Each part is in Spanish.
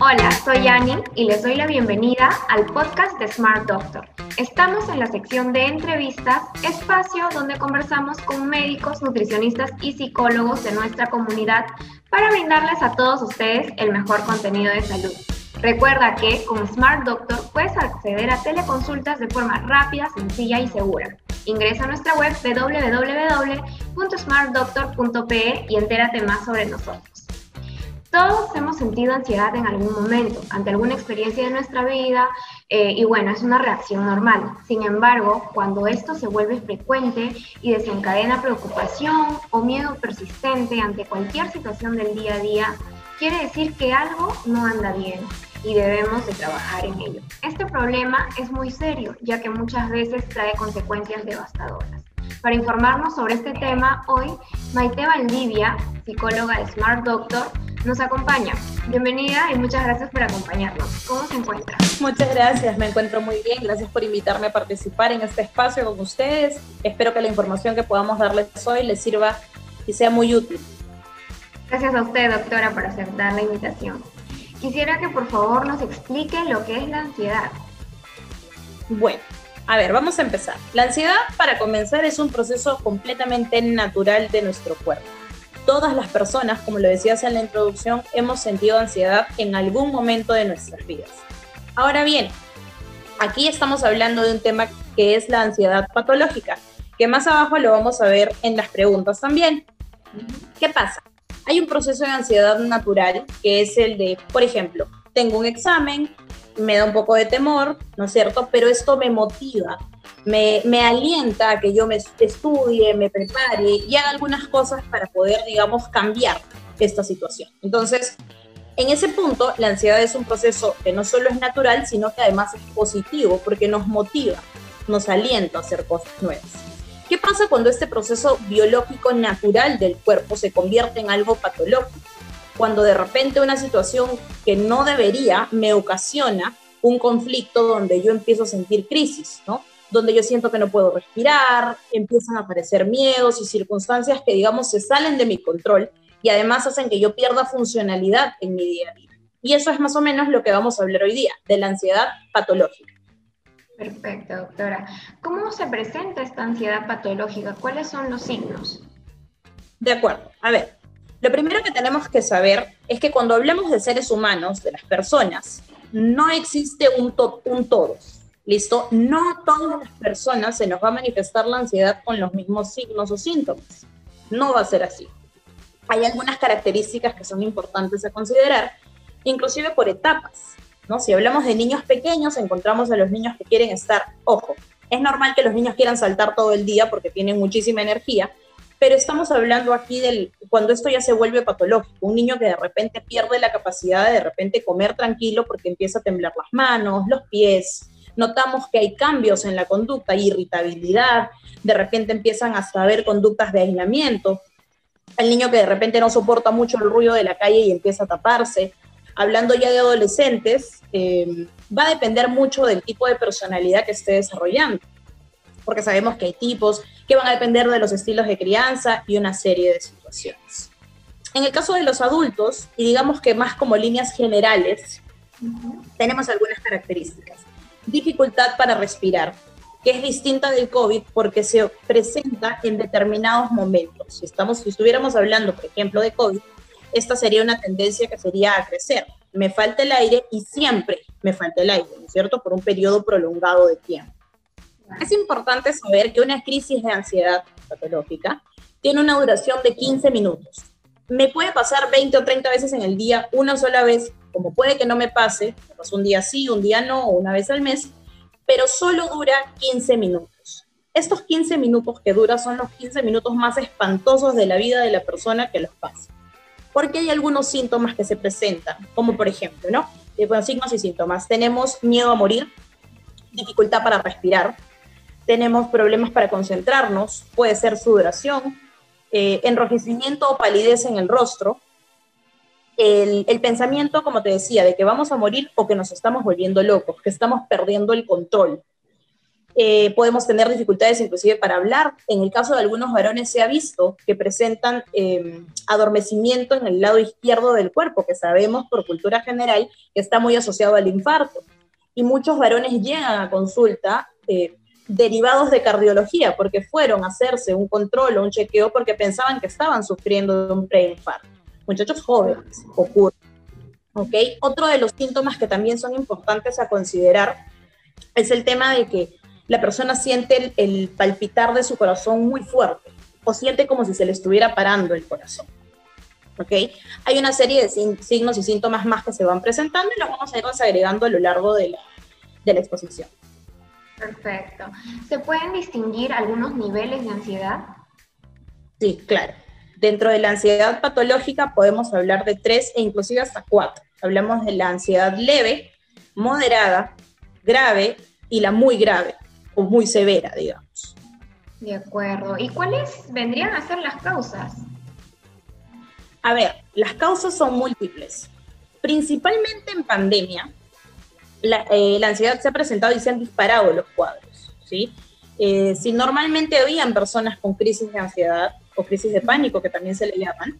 Hola, soy Annie y les doy la bienvenida al podcast de Smart Doctor. Estamos en la sección de entrevistas, espacio donde conversamos con médicos, nutricionistas y psicólogos de nuestra comunidad para brindarles a todos ustedes el mejor contenido de salud. Recuerda que con Smart Doctor puedes acceder a teleconsultas de forma rápida, sencilla y segura. Ingresa a nuestra web www.smartdoctor.pe y entérate más sobre nosotros. Todos hemos sentido ansiedad en algún momento, ante alguna experiencia de nuestra vida, eh, y bueno, es una reacción normal. Sin embargo, cuando esto se vuelve frecuente y desencadena preocupación o miedo persistente ante cualquier situación del día a día, quiere decir que algo no anda bien y debemos de trabajar en ello. Este problema es muy serio, ya que muchas veces trae consecuencias devastadoras. Para informarnos sobre este tema, hoy Maite Valdivia, psicóloga de Smart Doctor, nos acompaña. Bienvenida y muchas gracias por acompañarnos. ¿Cómo se encuentra? Muchas gracias, me encuentro muy bien. Gracias por invitarme a participar en este espacio con ustedes. Espero que la información que podamos darles hoy les sirva y sea muy útil. Gracias a usted, doctora, por aceptar la invitación. Quisiera que por favor nos explique lo que es la ansiedad. Bueno, a ver, vamos a empezar. La ansiedad, para comenzar, es un proceso completamente natural de nuestro cuerpo todas las personas, como lo decías en la introducción, hemos sentido ansiedad en algún momento de nuestras vidas. Ahora bien, aquí estamos hablando de un tema que es la ansiedad patológica, que más abajo lo vamos a ver en las preguntas también. ¿Qué pasa? Hay un proceso de ansiedad natural que es el de, por ejemplo, tengo un examen, me da un poco de temor, ¿no es cierto? Pero esto me motiva, me, alienta a que yo me estudie, me prepare y haga algunas cosas para poder, digamos, cambiar esta situación. Entonces, en ese punto, la ansiedad es un proceso que no solo es natural, sino que además es positivo porque nos motiva, nos alienta a hacer cosas nuevas. ¿Qué pasa cuando este proceso biológico natural del cuerpo se convierte en algo patológico? Cuando de repente una situación que no debería me ocasiona un conflicto donde yo empiezo a sentir crisis, ¿no? Donde yo siento que no puedo respirar, empiezan a aparecer miedos y circunstancias que, digamos, se salen de mi control y además hacen que yo pierda funcionalidad en mi día a día. Y eso es más o menos lo que vamos a hablar hoy día, de la ansiedad patológica. Perfecto, doctora. ¿Cómo se presenta esta ansiedad patológica? ¿Cuáles son los signos? De acuerdo. A ver, lo primero que tenemos que saber es que cuando hablamos de seres humanos, de las personas, no existe un, un todos. ¿Listo? No todas las personas se nos va a manifestar la ansiedad con los mismos signos o síntomas. No va a ser así. Hay algunas características que son importantes a considerar, inclusive por etapas. ¿no? Si hablamos de niños pequeños, encontramos a los niños que quieren estar, ojo, es normal que los niños quieran saltar todo el día porque tienen muchísima energía, pero estamos hablando aquí del cuando esto ya se vuelve patológico, un niño que de repente pierde la capacidad de de repente comer tranquilo porque empieza a temblar las manos, los pies, notamos que hay cambios en la conducta, irritabilidad, de repente empiezan a saber conductas de aislamiento, el niño que de repente no soporta mucho el ruido de la calle y empieza a taparse. Hablando ya de adolescentes, eh, va a depender mucho del tipo de personalidad que esté desarrollando, porque sabemos que hay tipos que van a depender de los estilos de crianza y una serie de situaciones. En el caso de los adultos, y digamos que más como líneas generales, tenemos algunas características dificultad para respirar, que es distinta del COVID porque se presenta en determinados momentos. Si, estamos, si estuviéramos hablando, por ejemplo, de COVID, esta sería una tendencia que sería a crecer. Me falta el aire y siempre me falta el aire, ¿no es cierto? Por un periodo prolongado de tiempo. Es importante saber que una crisis de ansiedad patológica tiene una duración de 15 minutos. Me puede pasar 20 o 30 veces en el día, una sola vez, como puede que no me pase, pues un día sí, un día no, una vez al mes, pero solo dura 15 minutos. Estos 15 minutos que dura son los 15 minutos más espantosos de la vida de la persona que los pasa. Porque hay algunos síntomas que se presentan, como por ejemplo, ¿no? Bueno, signos y síntomas. Tenemos miedo a morir, dificultad para respirar, tenemos problemas para concentrarnos, puede ser sudoración, eh, enrojecimiento o palidez en el rostro, el, pensamiento, como te decía, de que vamos a morir o que nos estamos volviendo locos, que estamos perdiendo el control. eh, podemos tener dificultades inclusive para hablar. En el caso de algunos varones se ha visto que presentan em, adormecimiento en el lado izquierdo del cuerpo, que sabemos por cultura general que está muy asociado al infarto. Y muchos varones llegan a consulta eh, derivados de cardiología, porque fueron a hacerse un control o un chequeo porque pensaban que estaban sufriendo de un preinfarto. Muchachos jóvenes, ocurre. ¿Ok? Otro de los síntomas que también son importantes a considerar es el tema de que la persona siente el, palpitar de su corazón muy fuerte o siente como si se le estuviera parando el corazón. ¿Ok? Hay una serie de signos y síntomas más que se van presentando y los vamos a ir agregando a lo largo de la, de la exposición. Perfecto. ¿Se pueden distinguir algunos niveles de ansiedad? Sí, claro. Dentro de la ansiedad patológica podemos hablar de tres e inclusive hasta cuatro. Hablamos de la ansiedad leve, moderada, grave y la muy grave o muy severa, digamos. De acuerdo. ¿Y cuáles vendrían a ser las causas? A ver, las causas son múltiples. Principalmente en pandemia, la, eh, ansiedad se ha presentado y se han disparado los cuadros. ¿sí? Eh, si normalmente habían personas con crisis de ansiedad o crisis de pánico, que también se le llaman,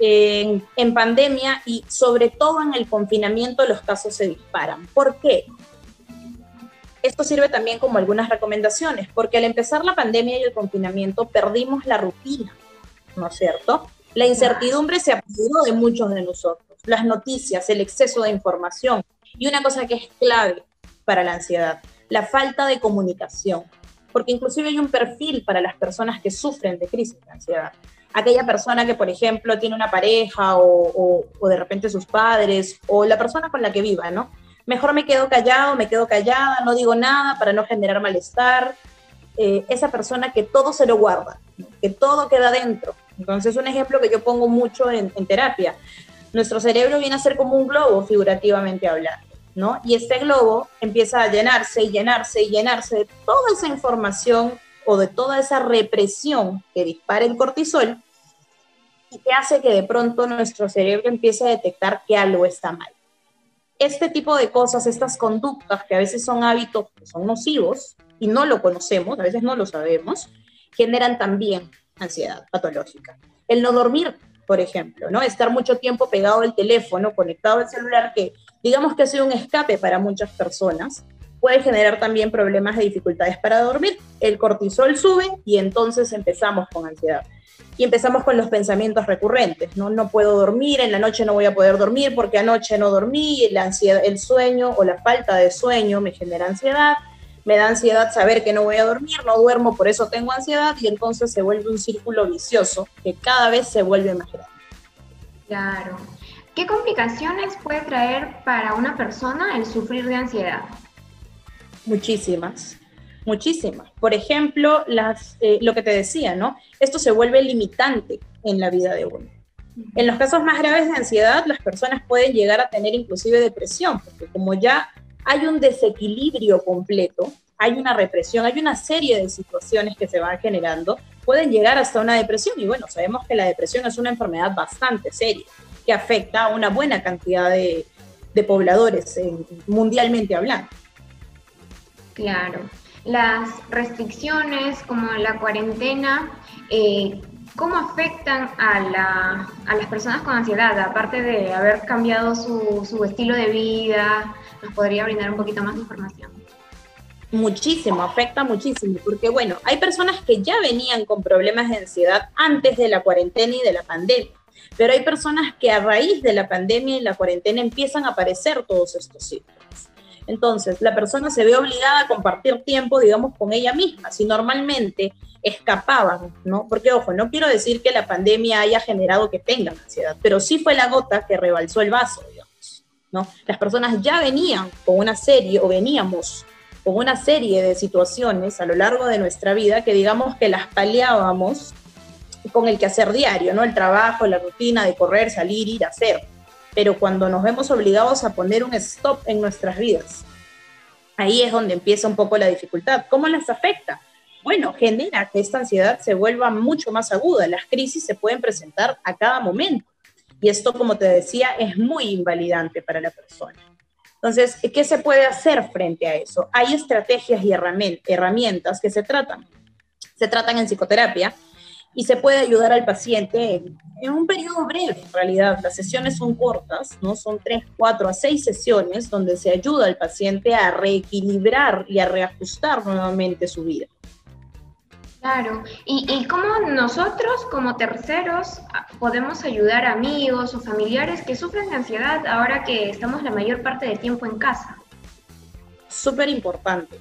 en, pandemia y sobre todo en el confinamiento los casos se disparan. ¿Por qué? esto sirve también como algunas recomendaciones, porque al empezar la pandemia y el confinamiento perdimos la rutina, ¿no es cierto? La incertidumbre se apoderó de muchos de nosotros, las noticias, el exceso de información y una cosa que es clave para la ansiedad, la falta de comunicación, porque inclusive hay un perfil para las personas que sufren de crisis de ansiedad. Aquella persona que, por ejemplo, tiene una pareja o, o de repente sus padres o la persona con la que viva, ¿no? mejor me quedo callado, me quedo callada, no digo nada para no generar malestar. Eh, esa persona que todo se lo guarda, que todo queda dentro. Entonces, un ejemplo que yo pongo mucho en, terapia, nuestro cerebro viene a ser como un globo, figurativamente hablando, Y este globo empieza a llenarse y llenarse y llenarse de toda esa información o de toda esa represión que dispara el cortisol y que hace que de pronto nuestro cerebro empiece a detectar que algo está mal este tipo de cosas, estas conductas que a veces son hábitos son nocivos y no lo conocemos, a veces no lo sabemos, generan también ansiedad patológica. El no dormir, por ejemplo, ¿no? Estar mucho tiempo pegado al teléfono, conectado al celular, que digamos que ha sido un escape para muchas personas, puede generar también problemas de dificultades para dormir. El cortisol sube y entonces empezamos con ansiedad y empezamos con los pensamientos recurrentes, ¿no? No puedo dormir, en la noche no voy a poder dormir porque anoche no dormí, la ansiedad, el sueño o la falta de sueño me genera ansiedad, me da ansiedad saber que no voy a dormir, no duermo, por eso tengo ansiedad y entonces se vuelve un círculo vicioso que cada vez se vuelve más grande. Claro. ¿Qué complicaciones puede traer para una persona el sufrir de ansiedad? Muchísimas muchísimas. Por ejemplo, eh, lo que te decía, ¿no? Esto se vuelve limitante en la vida de uno. En los casos más graves de ansiedad, las personas pueden llegar a tener inclusive depresión, porque como ya hay un desequilibrio completo, hay una represión, hay una serie de situaciones que se van generando, pueden llegar hasta una depresión. Y bueno, sabemos que la depresión es una enfermedad bastante seria, que afecta a una buena cantidad de, pobladores mundialmente hablando. Claro las restricciones como la cuarentena, eh, ¿cómo afectan a, las personas con ansiedad? Aparte de haber cambiado su, estilo de vida, ¿nos podría brindar un poquito más de información? Muchísimo, afecta muchísimo, porque bueno, hay personas que ya venían con problemas de ansiedad antes de la cuarentena y de la pandemia, pero hay personas que a raíz de la pandemia y la cuarentena empiezan a aparecer todos estos síntomas. Entonces, la persona se ve obligada a compartir tiempo, digamos, con ella misma. Si normalmente escapaban, ¿no? Porque, ojo, no quiero decir que la pandemia haya generado que tengan ansiedad, pero sí fue la gota que rebalsó el vaso, digamos, ¿no? Las personas ya venían con una serie, o veníamos con una serie de situaciones a lo largo de nuestra vida que, digamos, que las paliábamos con el quehacer diario, ¿no? El trabajo, la rutina de correr, salir, ir, hacer pero cuando nos vemos obligados a poner un stop en nuestras vidas, ahí es donde empieza un poco la dificultad. ¿Cómo las afecta? Bueno, genera que esta ansiedad se vuelva mucho más aguda. Las crisis se pueden presentar a cada momento. Y esto, como te decía, es muy invalidante para la persona. Entonces, ¿qué se puede hacer frente a eso? Hay estrategias y herramientas que se tratan. Se tratan en psicoterapia y se puede ayudar al paciente en, un periodo breve, en realidad. Las sesiones son cortas, ¿no? Son tres, cuatro a seis sesiones donde se ayuda al paciente a reequilibrar y a reajustar nuevamente su vida. Claro, ¿Y, ¿y cómo nosotros como terceros podemos ayudar a amigos o familiares que sufren de ansiedad ahora que estamos la mayor parte del tiempo en casa? Súper importante.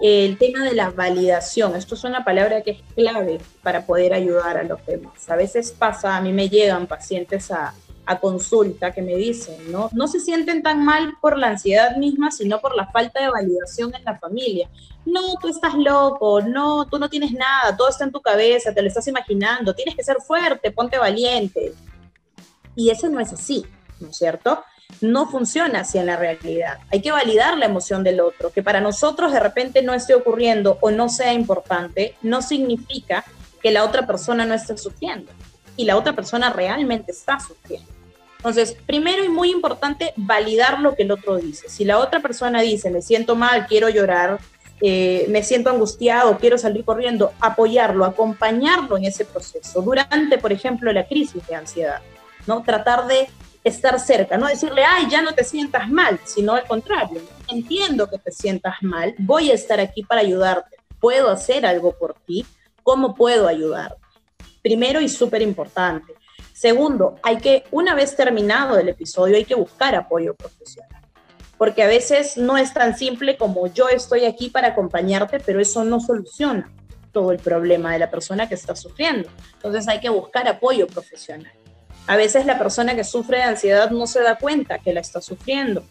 El tema de la validación, esto es una palabra que es clave para poder ayudar a los demás. A veces pasa, a mí me llegan pacientes a, a consulta que me dicen, ¿no? No se sienten tan mal por la ansiedad misma, sino por la falta de validación en la familia. No, tú estás loco, no, tú no tienes nada, todo está en tu cabeza, te lo estás imaginando, tienes que ser fuerte, ponte valiente. Y eso no es así, ¿no es cierto? No funciona así en la realidad. Hay que validar la emoción del otro, que para nosotros de repente no esté ocurriendo o no sea importante, no significa que la otra persona no esté sufriendo y la otra persona realmente está sufriendo. Entonces, primero y muy importante, validar lo que el otro dice. Si la otra persona dice, me siento mal, quiero llorar, eh, me siento angustiado, quiero salir corriendo, apoyarlo, acompañarlo en ese proceso. Durante, por ejemplo, la crisis de ansiedad, ¿no? Tratar de estar cerca, no decirle, ay, ya no te sientas mal, sino al contrario, entiendo que te sientas mal, voy a estar aquí para ayudarte, puedo hacer algo por ti, ¿cómo puedo ayudarte? Primero y súper importante. Segundo, hay que, una vez terminado el episodio, hay que buscar apoyo profesional. Porque a veces no es tan simple como yo estoy aquí para acompañarte, pero eso no soluciona todo el problema de la persona que está sufriendo. Entonces hay que buscar apoyo profesional. A veces la persona que sufre de ansiedad no se da cuenta que la está sufriendo.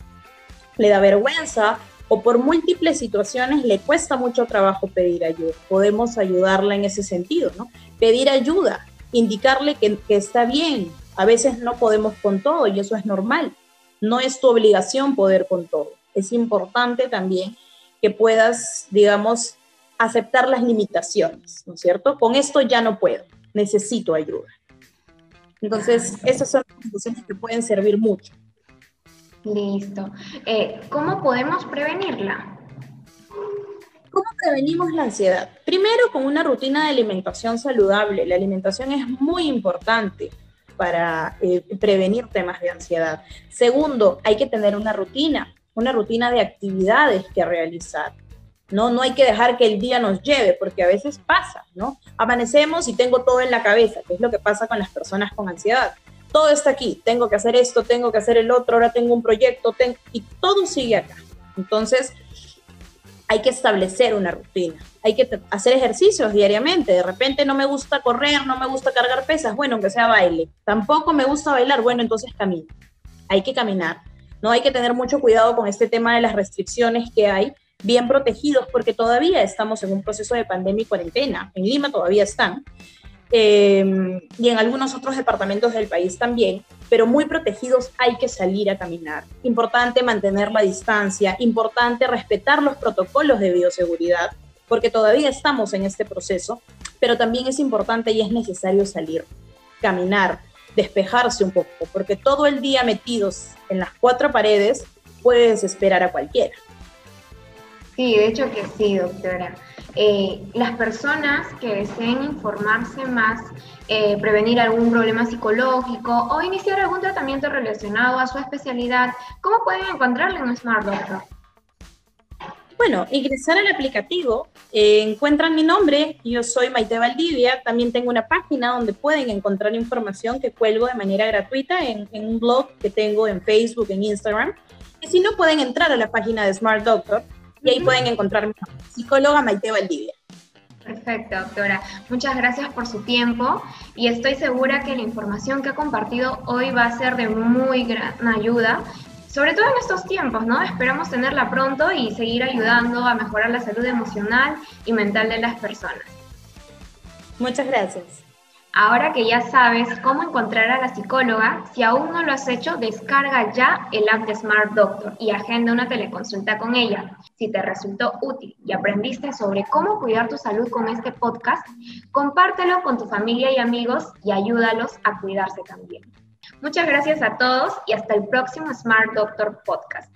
Le da vergüenza o por múltiples situaciones le cuesta mucho trabajo pedir ayuda. Podemos ayudarla en ese sentido, ¿no? Pedir ayuda, indicarle que, está bien. A veces no podemos con todo y eso es normal. No es tu obligación poder con todo. Es importante también que puedas, digamos, aceptar las limitaciones, ¿no es cierto? Con esto ya no puedo, necesito ayuda. Entonces, esas son situaciones que pueden servir mucho. Listo. Eh, ¿Cómo podemos prevenirla? ¿Cómo prevenimos la ansiedad? Primero, con una rutina de alimentación saludable. La alimentación es muy importante para eh, prevenir temas de ansiedad. Segundo, hay que tener una rutina, una rutina de actividades que realizar. ¿No? No hay que dejar que el día nos lleve, porque a veces pasa, ¿no? Amanecemos y tengo todo en la cabeza, que es lo que pasa con las personas con ansiedad. Todo está aquí, tengo que hacer esto, tengo que hacer el otro, ahora tengo un proyecto, y todo sigue acá. Entonces, hay que establecer una rutina, hay que hacer ejercicios diariamente. De repente no me gusta correr, no me gusta cargar pesas, bueno, aunque sea baile. Tampoco me gusta bailar, bueno, entonces camino. Hay que caminar. No hay que tener mucho cuidado con este tema de las restricciones que hay, bien protegidos porque todavía estamos en un proceso de pandemia y cuarentena. En Lima todavía están. Em, y en algunos otros departamentos del país también, pero muy protegidos hay que salir a caminar. Importante mantener la distancia, importante respetar los protocolos de bioseguridad, porque todavía estamos en este proceso, pero también es importante y es necesario salir, caminar, despejarse un poco, porque todo el día metidos en las cuatro paredes puede desesperar a cualquiera. Sí, de hecho que sí, doctora. Eh, las personas que deseen informarse más, eh, prevenir algún problema psicológico o iniciar algún tratamiento relacionado a su especialidad, ¿cómo pueden encontrarlo en Smart Doctor? Bueno, ingresar al aplicativo, eh, encuentran mi nombre, yo soy Maite Valdivia, también tengo una página donde pueden encontrar información que cuelgo de manera gratuita en, en un blog que tengo en Facebook, en Instagram. Y si no, pueden entrar a la página de Smart Doctor y ahí pueden encontrar mi psicóloga Maite Valdivia. Perfecto, doctora. Muchas gracias por su tiempo y estoy segura que la información que ha compartido hoy va a ser de muy gran ayuda, sobre todo en estos tiempos, ¿no? Esperamos tenerla pronto y seguir ayudando a mejorar la salud emocional y mental de las personas. Muchas gracias. Ahora que ya sabes cómo encontrar a la psicóloga, si aún no lo has hecho, descarga ya el app de Smart Doctor y agenda una teleconsulta con ella. Si te resultó útil y aprendiste sobre cómo cuidar tu salud con este podcast, compártelo con tu familia y amigos y ayúdalos a cuidarse también. Muchas gracias a todos y hasta el próximo Smart Doctor Podcast.